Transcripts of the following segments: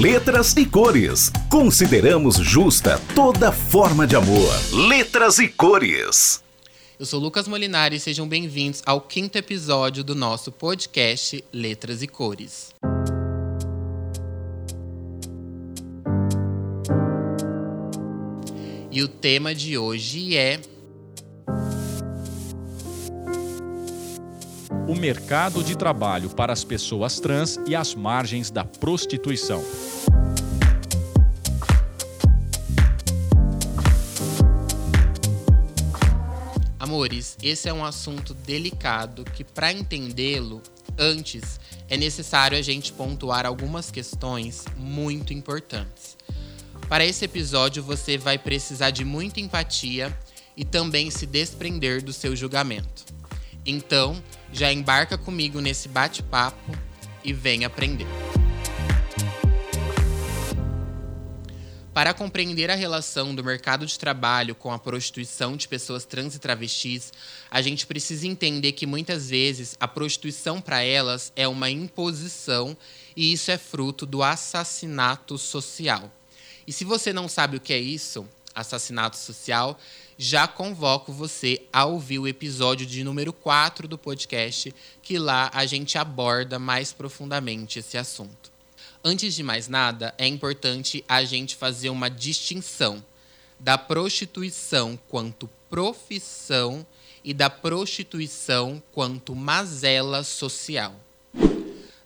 Letras e Cores. Consideramos justa toda forma de amor. Letras e Cores. Eu sou Lucas Molinari e sejam bem-vindos ao quinto episódio do nosso podcast Letras e Cores. E o tema de hoje é o mercado de trabalho para as pessoas trans e as margens da prostituição. Amores, esse é um assunto delicado que, para entendê-lo, antes é necessário a gente pontuar algumas questões muito importantes. Para esse episódio, você vai precisar de muita empatia e também se desprender do seu julgamento. Então, já embarca comigo nesse bate-papo e vem aprender. Para compreender a relação do mercado de trabalho com a prostituição de pessoas trans e travestis, a gente precisa entender que muitas vezes a prostituição para elas é uma imposição e isso é fruto do assassinato social. E se você não sabe o que é isso, assassinato social, já convoco você a ouvir o episódio de número 4 do podcast, que lá a gente aborda mais profundamente esse assunto. Antes de mais nada, é importante a gente fazer uma distinção da prostituição quanto profissão e da prostituição quanto mazela social.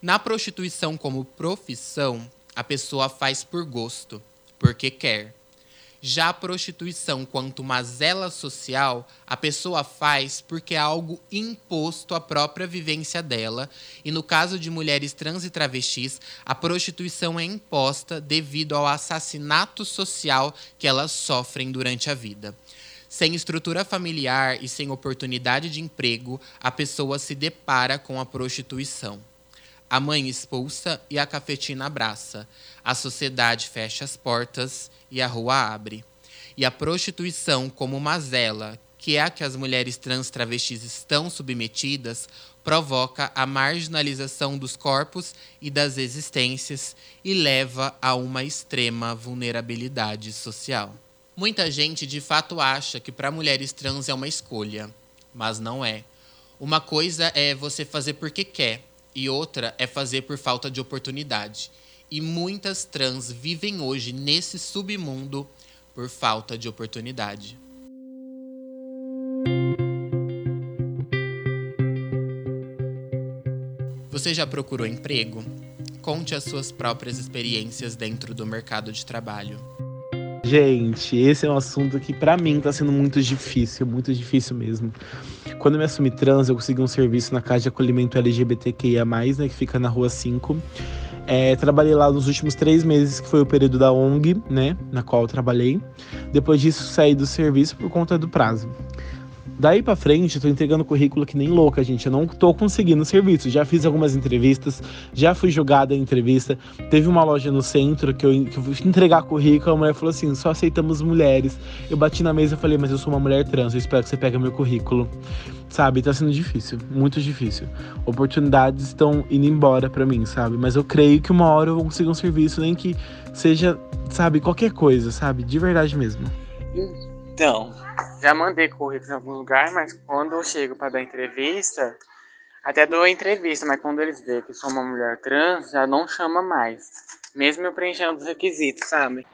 Na prostituição como profissão, a pessoa faz por gosto, porque quer. Já a prostituição, quanto mazela social, a pessoa faz porque é algo imposto à própria vivência dela. E no caso de mulheres trans e travestis, a prostituição é imposta devido ao assassinato social que elas sofrem durante a vida. Sem estrutura familiar e sem oportunidade de emprego, a pessoa se depara com a prostituição. A mãe expulsa e a cafetina abraça. A sociedade fecha as portas e a rua abre. E a prostituição como mazela, que é a que as mulheres trans travestis estão submetidas, provoca a marginalização dos corpos e das existências e leva a uma extrema vulnerabilidade social. Muita gente de fato acha que para mulheres trans é uma escolha, mas não é. Uma coisa é você fazer porque quer, e outra é fazer por falta de oportunidade. E muitas trans vivem hoje nesse submundo por falta de oportunidade. Você já procurou emprego? Conte as suas próprias experiências dentro do mercado de trabalho. Gente, esse é um assunto que para mim tá sendo muito difícil, muito difícil mesmo. Quando eu me assumi trans, eu consegui um serviço na casa de acolhimento LGBTQIA+, né, que fica na Rua 5. É, trabalhei lá nos últimos três meses, que foi o período da ONG, né, na qual eu trabalhei. Depois disso, saí do serviço por conta do prazo. Daí para frente, eu tô entregando currículo que nem louca, gente. Eu não tô conseguindo serviço. Já fiz algumas entrevistas, já fui jogada em entrevista. Teve uma loja no centro que eu, que eu fui entregar currículo, a mulher falou assim: só aceitamos mulheres. Eu bati na mesa e falei, mas eu sou uma mulher trans, eu espero que você pegue meu currículo. Sabe, tá sendo difícil, muito difícil. Oportunidades estão indo embora para mim, sabe? Mas eu creio que uma hora eu vou conseguir um serviço, nem que seja, sabe, qualquer coisa, sabe? De verdade mesmo. Então, já mandei currículo em algum lugar, mas quando eu chego para dar entrevista, até dou entrevista, mas quando eles veem que sou uma mulher trans, já não chama mais. Mesmo eu preenchendo os requisitos, sabe?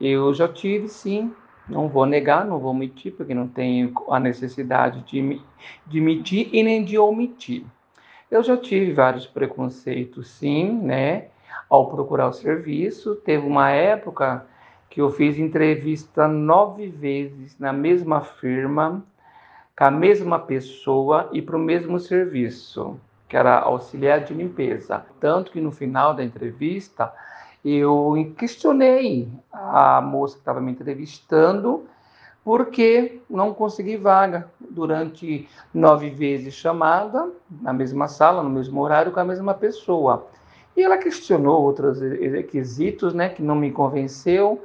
Eu já tive, sim. Não vou negar, não vou mentir, porque não tenho a necessidade de, de mentir e nem de omitir. Eu já tive vários preconceitos, sim, né? Ao procurar o serviço. Teve uma época que eu fiz entrevista nove vezes na mesma firma, com a mesma pessoa e para o mesmo serviço, que era auxiliar de limpeza. Tanto que no final da entrevista eu questionei a moça que estava me entrevistando porque não consegui vaga durante nove vezes chamada na mesma sala, no mesmo horário, com a mesma pessoa. E ela questionou outros requisitos, né, que não me convenceu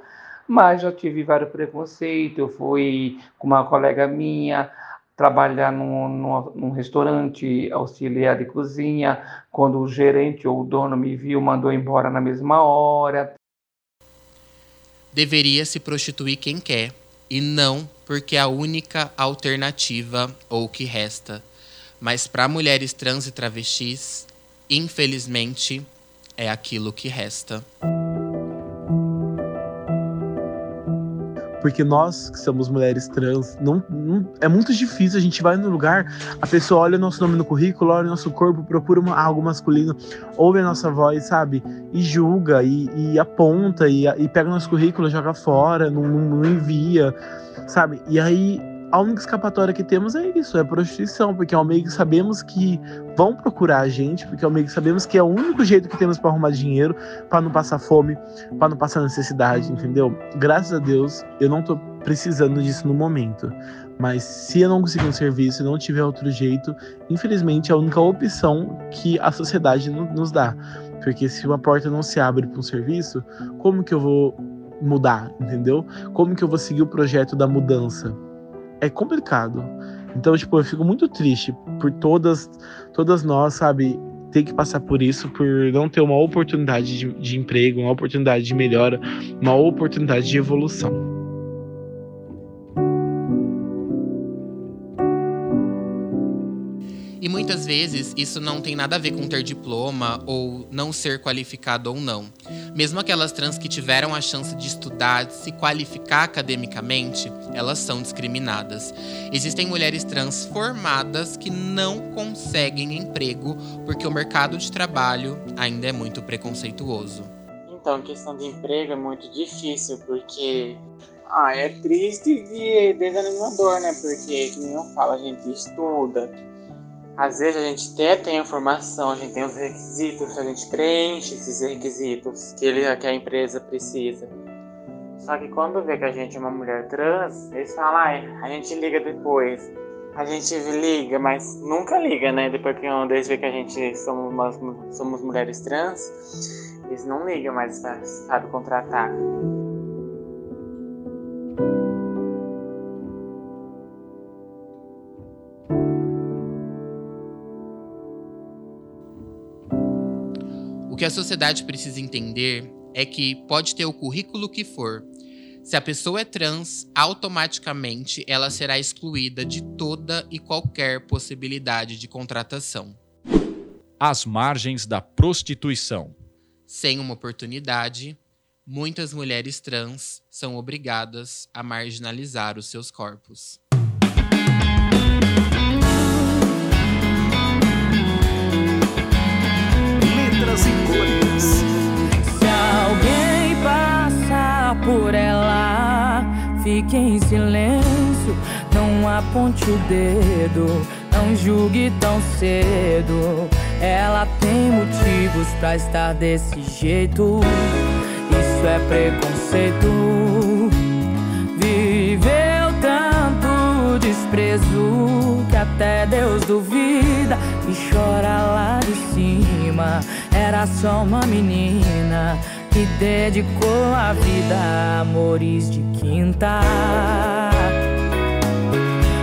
mas já tive vários preconceitos. Eu fui com uma colega minha trabalhar num, num, num, restaurante auxiliar de cozinha, quando o gerente ou o dono me viu, mandou embora na mesma hora. Deveria se prostituir quem quer, e não porque é a única alternativa ou que resta. Mas para mulheres trans e travestis, infelizmente, é aquilo que resta. Porque nós, que somos mulheres trans, não, não, é muito difícil. A gente vai no lugar, a pessoa olha o nosso nome no currículo, olha o nosso corpo, procura uma, algo masculino, ouve a nossa voz, sabe? E julga, e, e aponta, e, e, pega o nosso currículo, joga fora, não, não, não envia, sabe? E aí a única escapatória que temos é isso, é prostituição, porque ao meio que sabemos que vão procurar a gente, porque ao meio que sabemos que é o único jeito que temos para arrumar dinheiro, para não passar fome, para não passar necessidade, entendeu? Graças a Deus, eu não tô precisando disso no momento. Mas se eu não conseguir um serviço e não tiver outro jeito, infelizmente é a única opção que a sociedade nos dá. Porque se uma porta não se abre para um serviço, como que eu vou mudar, entendeu? Como que eu vou seguir o projeto da mudança? É complicado. Então, tipo, eu fico muito triste por todas, todas nós, sabe, ter que passar por isso, por não ter uma oportunidade de, de emprego, uma oportunidade de melhora, uma oportunidade de evolução. Muitas vezes isso não tem nada a ver com ter diploma ou não ser qualificado ou não. Mesmo aquelas trans que tiveram a chance de estudar, de se qualificar academicamente, elas são discriminadas. Existem mulheres trans formadas que não conseguem emprego porque o mercado de trabalho ainda é muito preconceituoso. Então, questão de emprego é muito difícil porque ah, é triste e desanimador, né? Porque, como eu falo, a gente estuda, às vezes a gente até tem a informação, a gente tem os requisitos, a gente preenche esses requisitos que, ele, que a empresa precisa. Só que quando vê que a gente é uma mulher trans, eles falam, ah, a gente liga depois. A gente liga, mas nunca liga, né? Depois que eles vê que a gente somos, somos mulheres trans, eles não ligam mais, sabe, contratar. Que a sociedade precisa entender é que pode ter o currículo que for. Se a pessoa é trans, automaticamente ela será excluída de toda e qualquer possibilidade de contratação. As margens da prostituição. Sem uma oportunidade, muitas mulheres trans são obrigadas a marginalizar os seus corpos. Fique em silêncio, não aponte o dedo, não julgue tão cedo. Ela tem motivos pra estar desse jeito. Isso é preconceito. Viveu tanto desprezo que até Deus duvida e chora lá de cima. Era só uma menina que dedicou a vida a amores de quinta.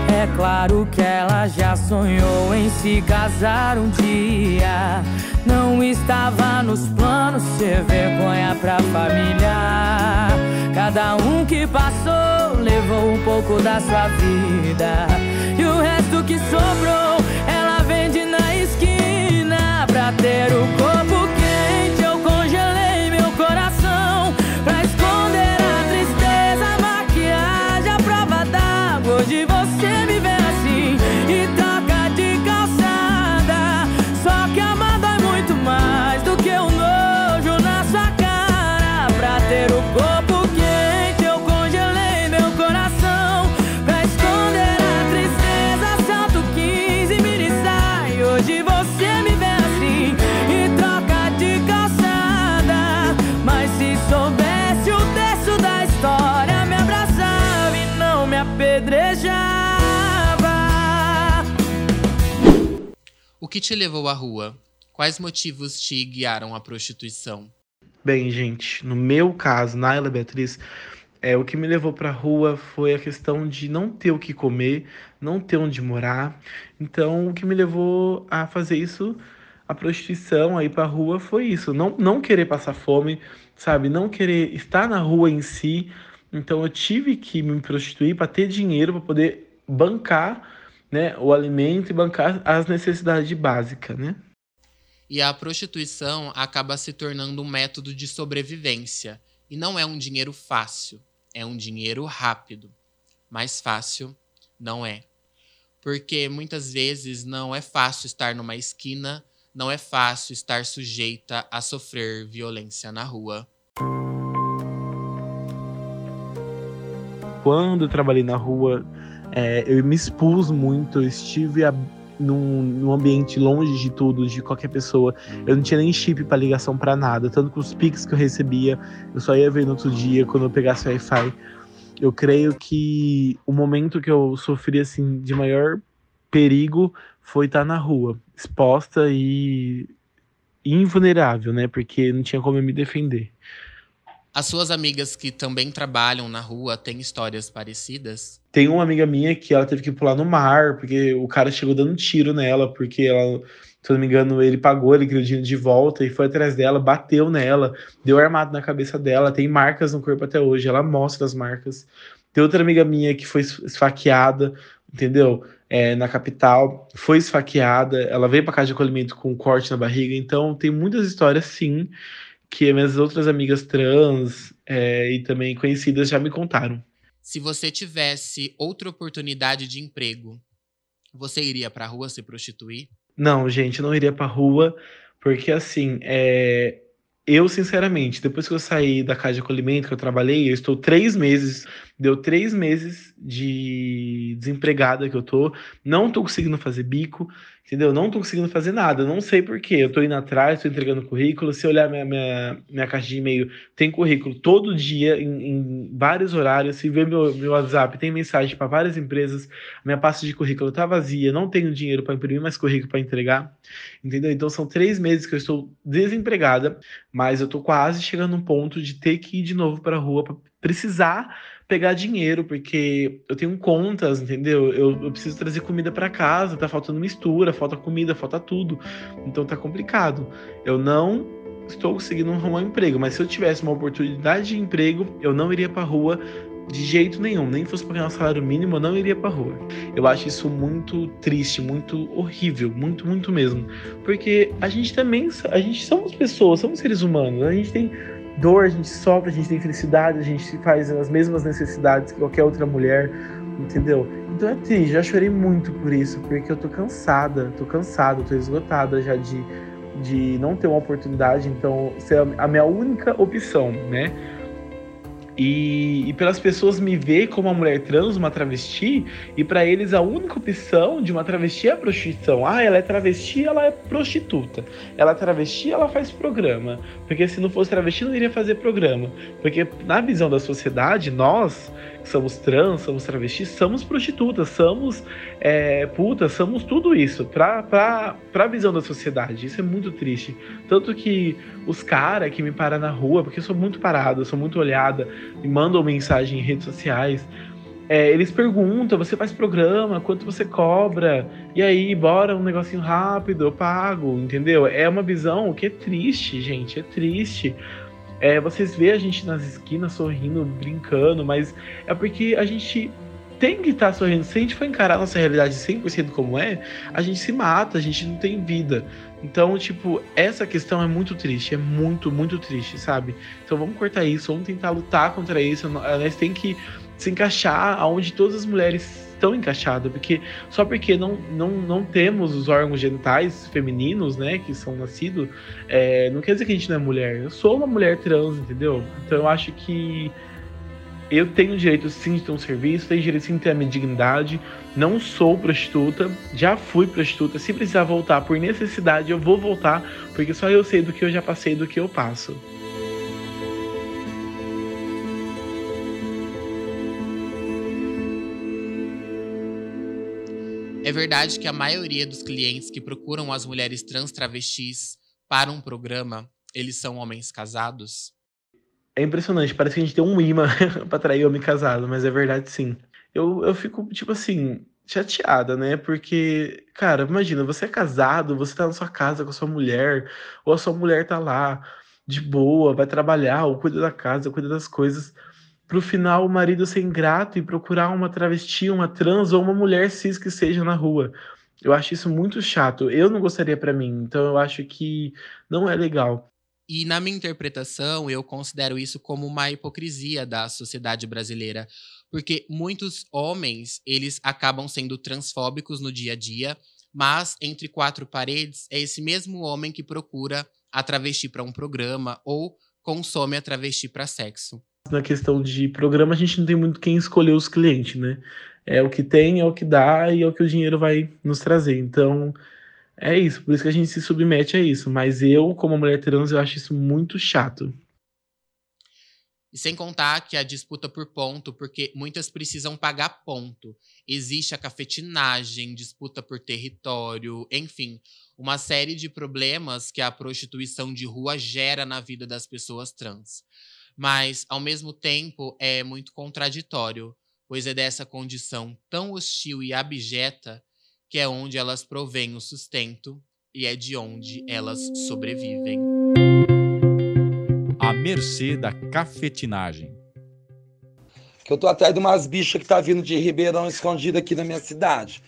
É claro que ela já sonhou em se casar um dia. Não estava nos planos ser vergonha pra família. Cada um que passou levou um pouco da sua vida. E o resto que sobrou, ela vende na esquina pra ter o corpo que te levou à rua? Quais motivos te guiaram à prostituição? Bem, gente, no meu caso, Naila Beatriz, É, o que me levou para a rua foi a questão de não ter o que comer, não ter onde morar. Então, o que me levou a fazer isso, a prostituição, a ir para a rua, foi isso. Não, não querer passar fome, sabe? Não querer estar na rua em si. Então, eu tive que me prostituir para ter dinheiro para poder bancar né, o alimento e bancar as necessidades básicas, né? E a prostituição acaba se tornando um método de sobrevivência. E não é um dinheiro fácil, é um dinheiro rápido. Mais fácil não é. Porque muitas vezes não é fácil estar numa esquina, não é fácil estar sujeita a sofrer violência na rua. Quando trabalhei na rua, é, eu me expus muito, eu estive a, num, num, ambiente longe de tudo, de qualquer pessoa. Eu não tinha nem chip para ligação para nada, tanto que os pics que eu recebia, eu só ia ver no outro dia quando eu pegasse Wi-Fi. Eu creio que o momento que eu sofri assim de maior perigo foi estar na rua, exposta e invulnerável, né? Porque não tinha como eu me defender. As suas amigas que também trabalham na rua têm histórias parecidas? Tem uma amiga minha que ela teve que pular no mar, porque o cara chegou dando tiro nela, porque ela, se eu não me engano, ele pagou, ele queria o dinheiro de volta e foi atrás dela, bateu nela, deu armado na cabeça dela, tem marcas no corpo até hoje, ela mostra as marcas. Tem outra amiga minha que foi esfaqueada, entendeu? É, na capital, foi esfaqueada, ela veio para casa de acolhimento com um corte na barriga, então tem muitas histórias sim que minhas outras amigas trans é, e também conhecidas já me contaram. Se você tivesse outra oportunidade de emprego, você iria para a rua se prostituir? Não, gente, não iria para a rua, porque assim, é, eu, sinceramente, depois que eu saí da casa de acolhimento, que eu trabalhei, eu estou três meses, deu três meses de desempregada que eu tô, não tô conseguindo fazer bico, entendeu? Não tô conseguindo fazer nada, não sei porquê. Eu tô indo atrás, tô entregando currículo. Se olhar minha, minha, minha caixa de e-mail, tem currículo todo dia, em, em vários horários. Se ver meu, meu WhatsApp, tem mensagem para várias empresas. Minha pasta de currículo tá vazia, não tenho dinheiro para imprimir mais currículo para entregar, entendeu? Então são três meses que eu estou desempregada, mas eu tô quase chegando um ponto de ter que ir de novo para a rua, pra precisar pegar dinheiro, porque eu tenho contas, entendeu? Eu, eu preciso trazer comida para casa, tá faltando mistura, falta comida, falta tudo. Então tá complicado. Eu não estou conseguindo arrumar um emprego, mas se eu tivesse uma oportunidade de emprego, eu não iria pra rua de jeito nenhum, nem fosse para ganhar um salário mínimo, eu não iria pra rua. Eu acho isso muito triste, muito horrível, muito, muito mesmo. Porque a gente também, a gente somos pessoas, somos seres humanos, a gente tem dor, a gente sofre, a gente tem felicidade, a gente faz as mesmas necessidades que qualquer outra mulher, entendeu? Então é triste, já chorei muito por isso, porque eu tô cansada, tô cansada, tô esgotada já de, de não ter uma oportunidade, então ser a minha única opção, né? E, e, pelas pessoas me ver como uma mulher trans, uma travesti, e para eles a única opção de uma travesti é a prostituição. Ah, ela é travesti, ela é prostituta. Ela é travesti, ela faz programa. Porque se não fosse travesti, não iria fazer programa. Porque na visão da sociedade, nós somos trans, somos travestis, somos prostitutas, somos é, putas, somos tudo isso pra, pra, pra visão da sociedade. Isso é muito triste. Tanto que os caras que me param na rua, porque eu sou muito parada, sou muito olhada, me mandam mensagem em redes sociais. É, eles perguntam, você faz programa, quanto você cobra? E aí, bora um negocinho rápido, eu pago, entendeu? É uma visão que é triste, gente, é triste. É, vocês vê a gente nas esquinas sorrindo, brincando, mas é porque a gente tem que estar tá sorrindo. Se a gente for encarar nossa realidade 100% como é, a gente se mata, a gente não tem vida. Então, tipo, essa questão é muito triste, é muito, muito triste, sabe? Então vamos cortar isso, vamos tentar lutar contra isso. Nós tem que se encaixar aonde todas as mulheres estão encaixadas, porque só porque não, não, não temos os órgãos genitais femininos, né, que são nascidos, é, não quer dizer que a gente não é mulher. Eu sou uma mulher trans, entendeu? Então eu acho que eu tenho direito sim de ter um serviço, tenho direito sim de ter a minha dignidade. Não sou prostituta, já fui prostituta. Se precisar voltar por necessidade, eu vou voltar, porque só eu sei do que eu já passei do que eu passo. É verdade que a maioria dos clientes que procuram as mulheres trans travestis para um programa, eles são homens casados? é impressionante, parece que a gente tem um imã pra atrair homem casado, mas é verdade sim. Eu, eu fico, tipo assim, chateada, né? Porque, cara, imagina, você é casado, você tá na sua casa com a sua mulher, ou a sua mulher tá lá de boa, vai trabalhar, ou cuida da casa, cuida das coisas, pro final o marido ser ingrato e procurar uma travesti, uma trans ou uma mulher cis que seja na rua. Eu acho isso muito chato. Eu não gostaria para mim, então eu acho que não é legal. E na minha interpretação, eu considero isso como uma hipocrisia da sociedade brasileira, porque muitos homens, eles acabam sendo transfóbicos no dia a dia, mas entre quatro paredes é esse mesmo homem que procura a travesti para um programa ou consome a travesti para sexo. Na questão de programa, a gente não tem muito quem escolher os clientes, né? É o que tem, é o que dá e é o que o dinheiro vai nos trazer. Então, é isso, por isso que a gente se submete a isso. Mas eu, como mulher trans, eu acho isso muito chato. E sem contar que a disputa por ponto, porque muitas precisam pagar ponto. Existe a cafetinagem, disputa por território, enfim, uma série de problemas que a prostituição de rua gera na vida das pessoas trans. Mas, ao mesmo tempo, é muito contraditório, pois é dessa condição tão hostil e abjeta que é onde elas provêm o sustento e é de onde elas sobrevivem. A mercê da cafetinagem. Que eu tô atrás de umas bichas que tá vindo de Ribeirão escondida aqui na minha cidade.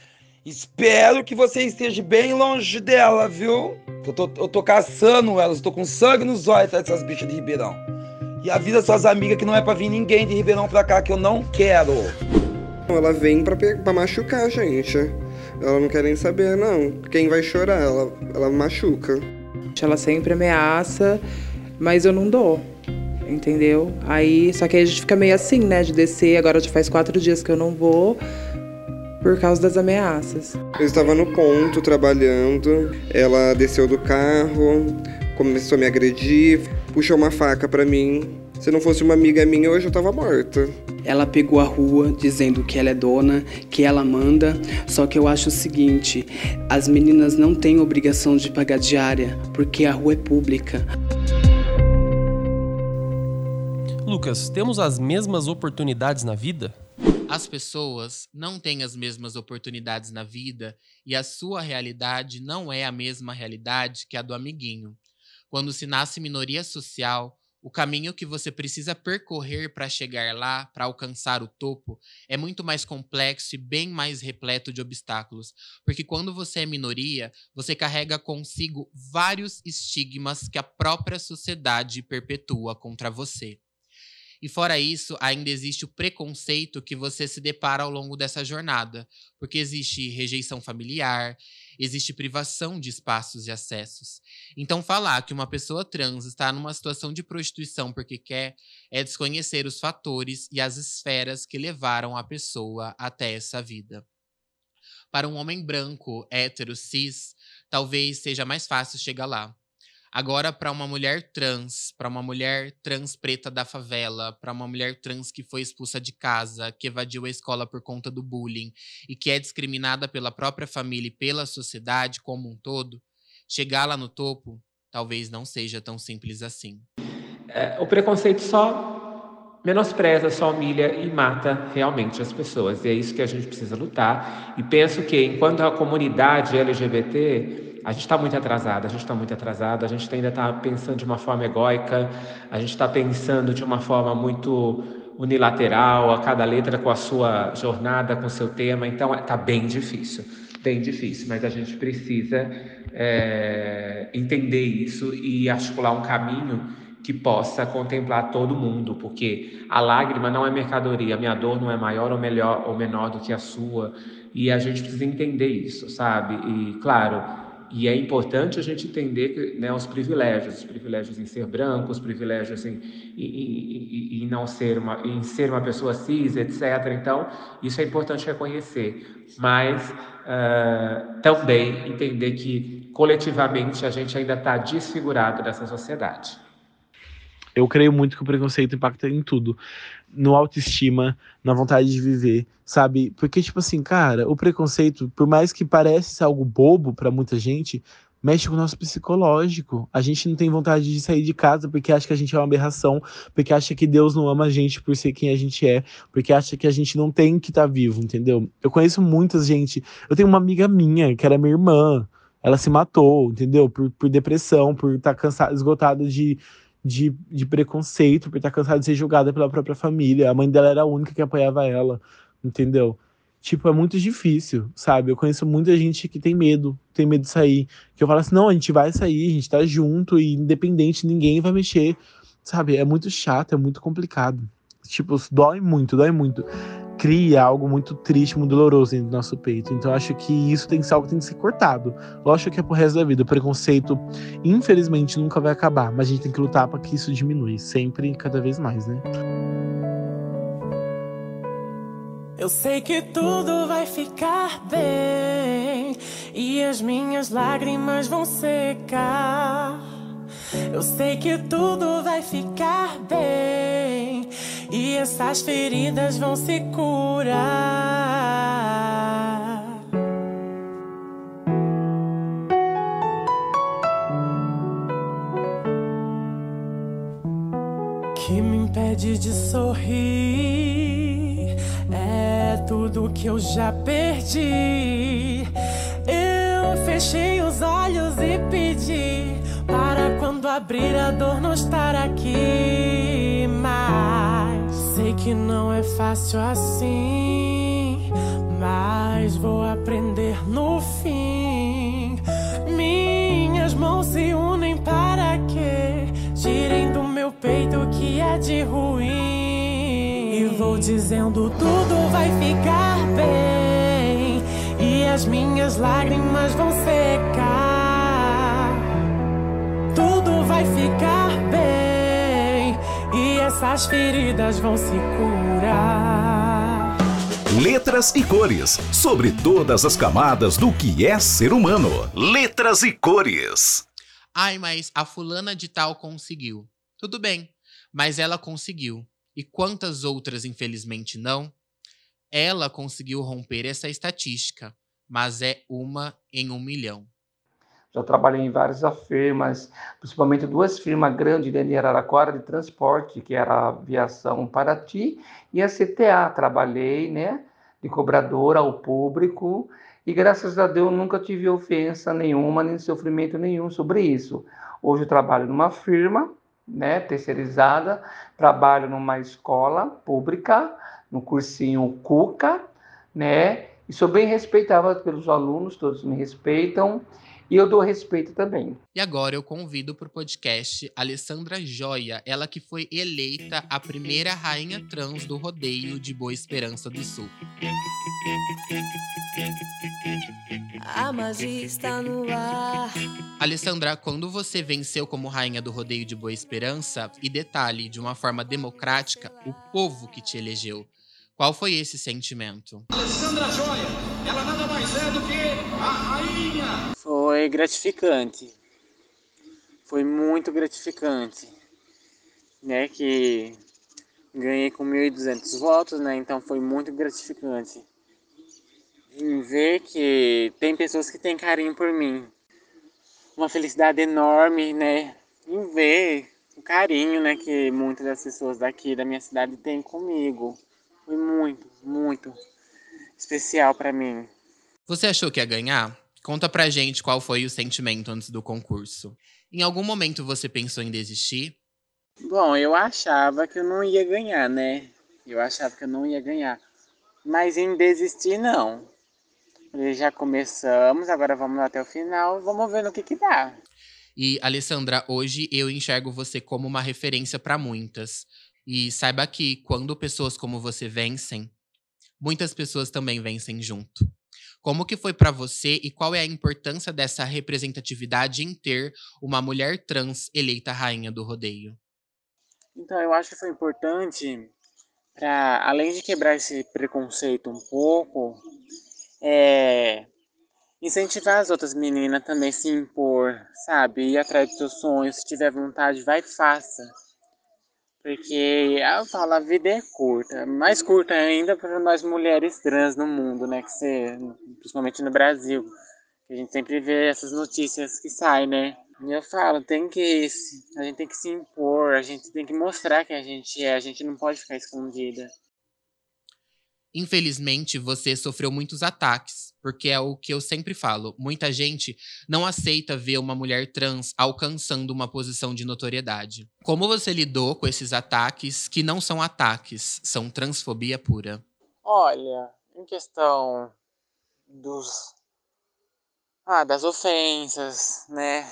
Espero que você esteja bem longe dela, viu? Eu tô, eu tô caçando elas, tô com sangue nos olhos atrás dessas bichas de Ribeirão. E avisa suas amigas que não é pra vir ninguém de Ribeirão pra cá, que eu não quero. Ela vem pra, pra machucar a gente. Ela não quer nem saber, não. Quem vai chorar? Ela, ela machuca. Ela sempre ameaça, mas eu não dou. Entendeu? Aí, só que aí a gente fica meio assim, né? De descer. Agora já faz quatro dias que eu não vou por causa das ameaças. Eu estava no ponto trabalhando. Ela desceu do carro, começou a me agredir, puxou uma faca para mim. Se não fosse uma amiga minha, hoje eu tava morta. Ela pegou a rua dizendo que ela é dona, que ela manda. Só que eu acho o seguinte: as meninas não têm obrigação de pagar diária, porque a rua é pública. Lucas, temos as mesmas oportunidades na vida? As pessoas não têm as mesmas oportunidades na vida e a sua realidade não é a mesma realidade que a do amiguinho. Quando se nasce minoria social, o caminho que você precisa percorrer para chegar lá, para alcançar o topo, é muito mais complexo e bem mais repleto de obstáculos. Porque quando você é minoria, você carrega consigo vários estigmas que a própria sociedade perpetua contra você. E fora isso, ainda existe o preconceito que você se depara ao longo dessa jornada, porque existe rejeição familiar, existe privação de espaços e acessos. Então, falar que uma pessoa trans está numa situação de prostituição porque quer é desconhecer os fatores e as esferas que levaram a pessoa até essa vida. Para um homem branco, hétero, cis, talvez seja mais fácil chegar lá. Agora, para uma mulher trans, para uma mulher trans preta da favela, para uma mulher trans que foi expulsa de casa, que evadiu a escola por conta do bullying e que é discriminada pela própria família e pela sociedade como um todo, chegar lá no topo talvez não seja tão simples assim. É, o preconceito só menospreza, só humilha e mata realmente as pessoas. E é isso que a gente precisa lutar. E penso que, enquanto a comunidade LGBT a gente está muito atrasado, a gente está muito atrasado, a gente ainda está pensando de uma forma egóica, a gente está pensando de uma forma muito unilateral, a cada letra com a sua jornada, com o seu tema, então está bem difícil, bem difícil, mas a gente precisa é, entender isso e articular um caminho que possa contemplar todo mundo, porque a lágrima não é mercadoria, a minha dor não é maior ou melhor ou menor do que a sua, e a gente precisa entender isso, sabe? E claro, e é importante a gente entender né, os privilégios, os privilégios em ser branco, os privilégios em, em, em, não ser uma, em ser uma pessoa cis, etc. Então, isso é importante reconhecer, mas uh, também entender que coletivamente a gente ainda está desfigurado dessa sociedade. Eu creio muito que o preconceito impacta em tudo. No autoestima, na vontade de viver, sabe? Porque, tipo assim, cara, o preconceito, por mais que pareça algo bobo para muita gente, mexe com o nosso psicológico. A gente não tem vontade de sair de casa porque acha que a gente é uma aberração, porque acha que Deus não ama a gente por ser quem a gente é, porque acha que a gente não tem que estar tá vivo, entendeu? Eu conheço muita gente. Eu tenho uma amiga minha, que era minha irmã, ela se matou, entendeu? Por, por depressão, por estar tá cansada, esgotada de, de, de preconceito, por estar cansada de ser julgada pela própria família. A mãe dela era a única que apoiava ela, entendeu? Tipo, é muito difícil, sabe? Eu conheço muita gente que tem medo, tem medo de sair. Que eu falo assim, não, a gente vai sair, a gente tá junto e independente, ninguém vai mexer, sabe? É muito chato, é muito complicado. Tipo, dói muito, dói muito. Cria algo muito triste, muito doloroso dentro do nosso peito. Então, acho que isso tem que ser algo que tem que ser cortado. Lógico que é pro resto da vida. O preconceito, infelizmente, nunca vai acabar. Mas a gente tem que lutar para que isso diminui, sempre e cada vez mais, né? Eu sei que tudo vai ficar bem e as minhas lágrimas vão secar. Eu sei que tudo vai ficar bem e essas feridas vão se curar. Que me impede de sorrir tudo que eu já perdi. Eu fechei os olhos e pedi para quando abrir a dor não estar aqui. Que não é fácil assim. Mas vou aprender no fim. Minhas mãos se unem para que tirem do meu peito o que é de ruim vou dizendo tudo vai ficar bem e as minhas lágrimas vão secar. Tudo vai ficar bem essas feridas vão se curar. Letras e cores sobre todas as camadas do que é ser humano. Letras e cores. Ai, mas a fulana de tal conseguiu. Tudo bem, mas ela conseguiu e quantas outras, infelizmente, não, ela conseguiu romper essa estatística, mas é uma em um milhão. Já trabalhei em várias firmas, principalmente duas firmas grandes dentro de Araraquara de transporte, que era a Aviação Paraty e a CTA. Trabalhei, né, de cobradora ao público e graças a Deus nunca tive ofensa nenhuma, nem sofrimento nenhum sobre isso. Hoje eu trabalho numa firma né, terceirizada, trabalho numa escola pública, no cursinho Cuca, né, e sou bem respeitada pelos alunos, todos me respeitam, e eu dou respeito também. E agora eu convido para o podcast Alessandra Joia, ela que foi eleita a primeira rainha trans do rodeio de Boa Esperança do Sul. A magia está no ar. Alessandra, quando você venceu como rainha do rodeio de Boa Esperança, e detalhe, de uma forma democrática, o povo que te elegeu, qual foi esse sentimento? Alessandra Joia, ela nada mais é do que a rainha. Foi gratificante. Foi muito gratificante. Né, que ganhei com 1.200 votos, né? Então foi muito gratificante. Em ver que tem pessoas que têm carinho por mim. Uma felicidade enorme, né? Em ver o carinho, né, que muitas das pessoas daqui da minha cidade têm comigo. Foi muito, muito especial para mim. Você achou que ia ganhar? Conta pra gente qual foi o sentimento antes do concurso. Em algum momento você pensou em desistir? Bom, eu achava que eu não ia ganhar, né? Eu achava que eu não ia ganhar. Mas em desistir, não. Já começamos, agora vamos até o final, vamos ver no que que dá. E, Alessandra, hoje eu enxergo você como uma referência para muitas. E saiba que quando pessoas como você vencem, muitas pessoas também vencem junto. Como que foi para você e qual é a importância dessa representatividade em ter uma mulher trans eleita rainha do rodeio? Então, eu acho que foi importante para, além de quebrar esse preconceito um pouco, é, incentivar as outras meninas também se impor, sabe? Ir atrás dos seus sonhos, se tiver vontade, vai e faça. Porque eu falo, a vida é curta, mais curta ainda para nós mulheres trans no mundo, né? Que principalmente no Brasil, A gente sempre vê essas notícias que saem, né? E eu falo, tem que. A gente tem que se impor, a gente tem que mostrar quem a gente é, a gente não pode ficar escondida. Infelizmente, você sofreu muitos ataques, porque é o que eu sempre falo. Muita gente não aceita ver uma mulher trans alcançando uma posição de notoriedade. Como você lidou com esses ataques que não são ataques, são transfobia pura? Olha, em questão dos ah, das ofensas, né?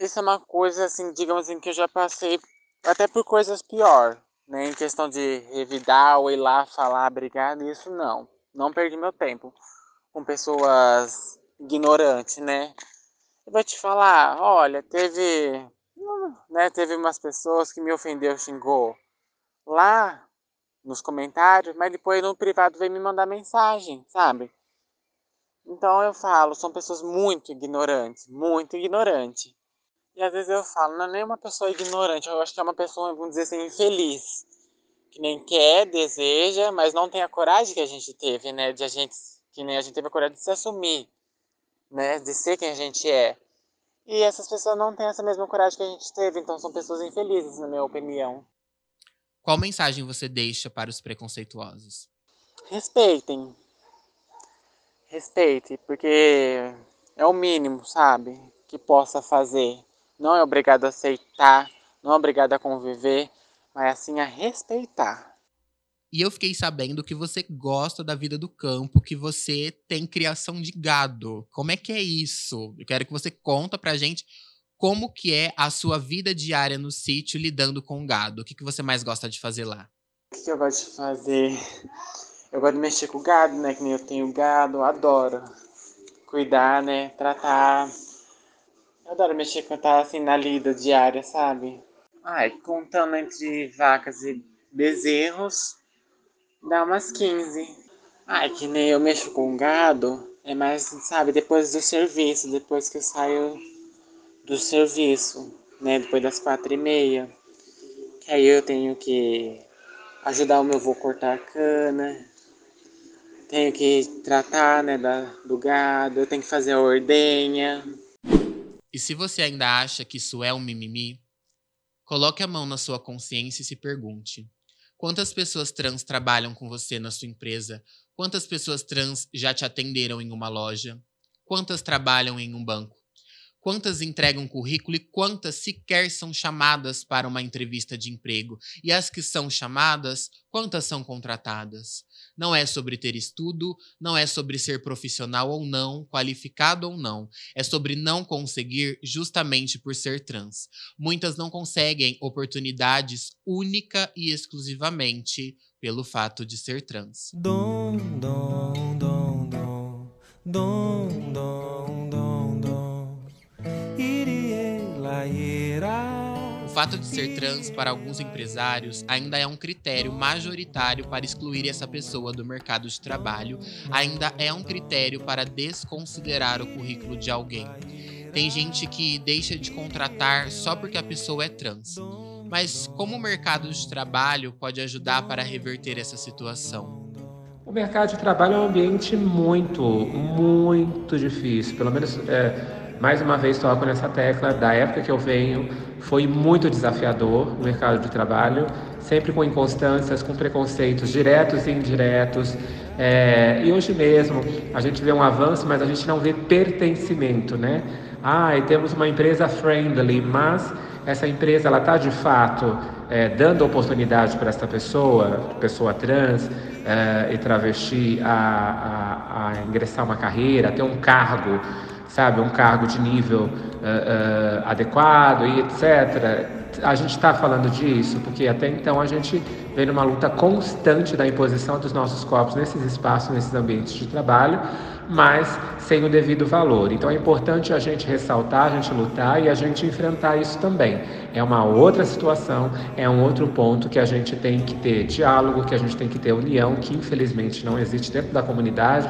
Isso é uma coisa assim, digamos assim, que eu já passei até por coisas pior, né? Em questão de revidar ou ir lá falar, brigar, isso não. Não perdi meu tempo com pessoas ignorantes, né? Eu vou te falar, olha, teve, né, teve umas pessoas que me ofendeu, xingou lá nos comentários, mas depois no privado veio me mandar mensagem, sabe? Então eu falo, são pessoas muito ignorantes, muito ignorantes. E às vezes eu falo, não é nem uma pessoa ignorante, eu acho que é uma pessoa, vamos dizer assim, infeliz. Que nem quer, deseja, mas não tem a coragem que a gente teve, né? De a gente, que nem a gente teve a coragem de se assumir, né? De ser quem a gente é. E essas pessoas não têm essa mesma coragem que a gente teve, então são pessoas infelizes, na minha opinião. Qual mensagem você deixa para os preconceituosos? Respeitem, respeite, porque é o mínimo, sabe, que possa fazer. Não é obrigado a aceitar, não é obrigado a conviver, mas assim a respeitar. E eu fiquei sabendo que você gosta da vida do campo, que você tem criação de gado. Como é que é isso? Eu quero que você conta pra gente como que é a sua vida diária no sítio lidando com gado. O que, que você mais gosta de fazer lá? O que eu gosto de fazer? Eu gosto de mexer com o gado, né? Que nem eu tenho gado, eu adoro. Cuidar, né? Tratar. Eu adoro mexer com tá assim na lida diária, sabe? Ai, contando entre vacas e bezerros, dá umas 15. Ai, que nem eu mexo com gado, é mais, sabe, depois do serviço, depois que eu saio do serviço, né? Depois das quatro e meia. Que aí eu tenho que ajudar o meu avô a cortar a cana, tenho que tratar né, da, do gado, eu tenho que fazer a ordenha. E se você ainda acha que isso é um mimimi, coloque a mão na sua consciência e se pergunte: quantas pessoas trans trabalham com você na sua empresa? Quantas pessoas trans já te atenderam em uma loja? Quantas trabalham em um banco? Quantas entregam currículo e quantas sequer são chamadas para uma entrevista de emprego. E as que são chamadas, quantas são contratadas? Não é sobre ter estudo, não é sobre ser profissional ou não, qualificado ou não. É sobre não conseguir justamente por ser trans. Muitas não conseguem oportunidades única e exclusivamente pelo fato de ser trans. Dom, dom, dom, dom, dom, dom. O fato de ser trans para alguns empresários ainda é um critério majoritário para excluir essa pessoa do mercado de trabalho, ainda é um critério para desconsiderar o currículo de alguém. Tem gente que deixa de contratar só porque a pessoa é trans. Mas como o mercado de trabalho pode ajudar para reverter essa situação? O mercado de trabalho é um ambiente muito, muito difícil. Pelo menos é mais uma vez toco nessa tecla, da época que eu venho, foi muito desafiador o mercado de trabalho, sempre com inconstâncias, com preconceitos diretos e indiretos. É, e hoje mesmo a gente vê um avanço, mas a gente não vê pertencimento, né? Ah, e temos uma empresa friendly, mas essa empresa ela está de fato é, dando oportunidade para essa pessoa, pessoa trans é, e travesti, a, a, a ingressar uma carreira, a ter um cargo sabe, um cargo de nível uh, uh, adequado e etc. A gente está falando disso porque até então a gente vem numa luta constante da imposição dos nossos corpos nesses espaços, nesses ambientes de trabalho, mas sem o devido valor. Então é importante a gente ressaltar, a gente lutar e a gente enfrentar isso também. É uma outra situação, é um outro ponto que a gente tem que ter diálogo, que a gente tem que ter união, que infelizmente não existe dentro da comunidade,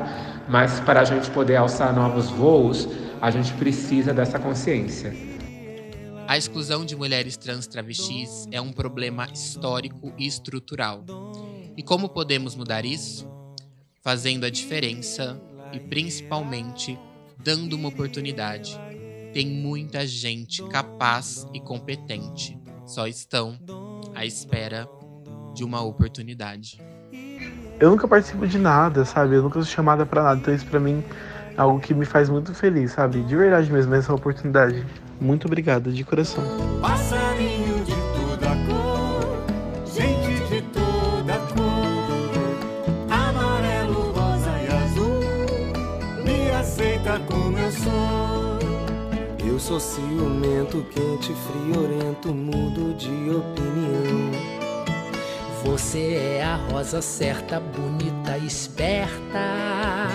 mas para a gente poder alçar novos voos, a gente precisa dessa consciência. A exclusão de mulheres trans travestis é um problema histórico e estrutural. E como podemos mudar isso? Fazendo a diferença e principalmente dando uma oportunidade. Tem muita gente capaz e competente. Só estão à espera de uma oportunidade. Eu nunca participo de nada, sabe? Eu nunca sou chamada pra nada. Então isso pra mim é algo que me faz muito feliz, sabe? De verdade mesmo, essa oportunidade. Muito obrigado, de coração. Passarinho de toda cor, gente de toda cor, amarelo, rosa e azul, me aceita como eu sou. Eu sou ciumento, quente, friorento, mudo de opinião. Você é a rosa certa, bonita, esperta.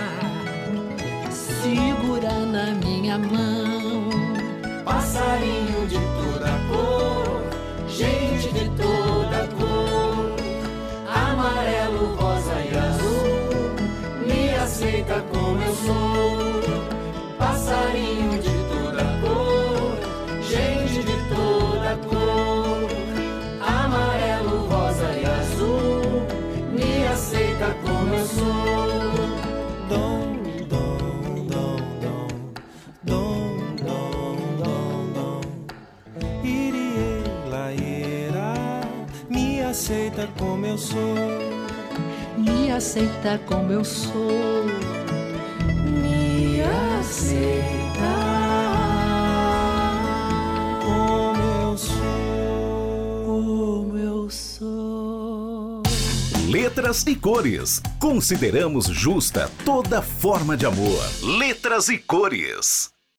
Segura na minha mão. Passarinho de toda aceita como eu sou. Me aceita como eu sou. Me aceita como eu sou. Como eu sou. Letras e cores. Consideramos justa toda forma de amor. Letras e cores.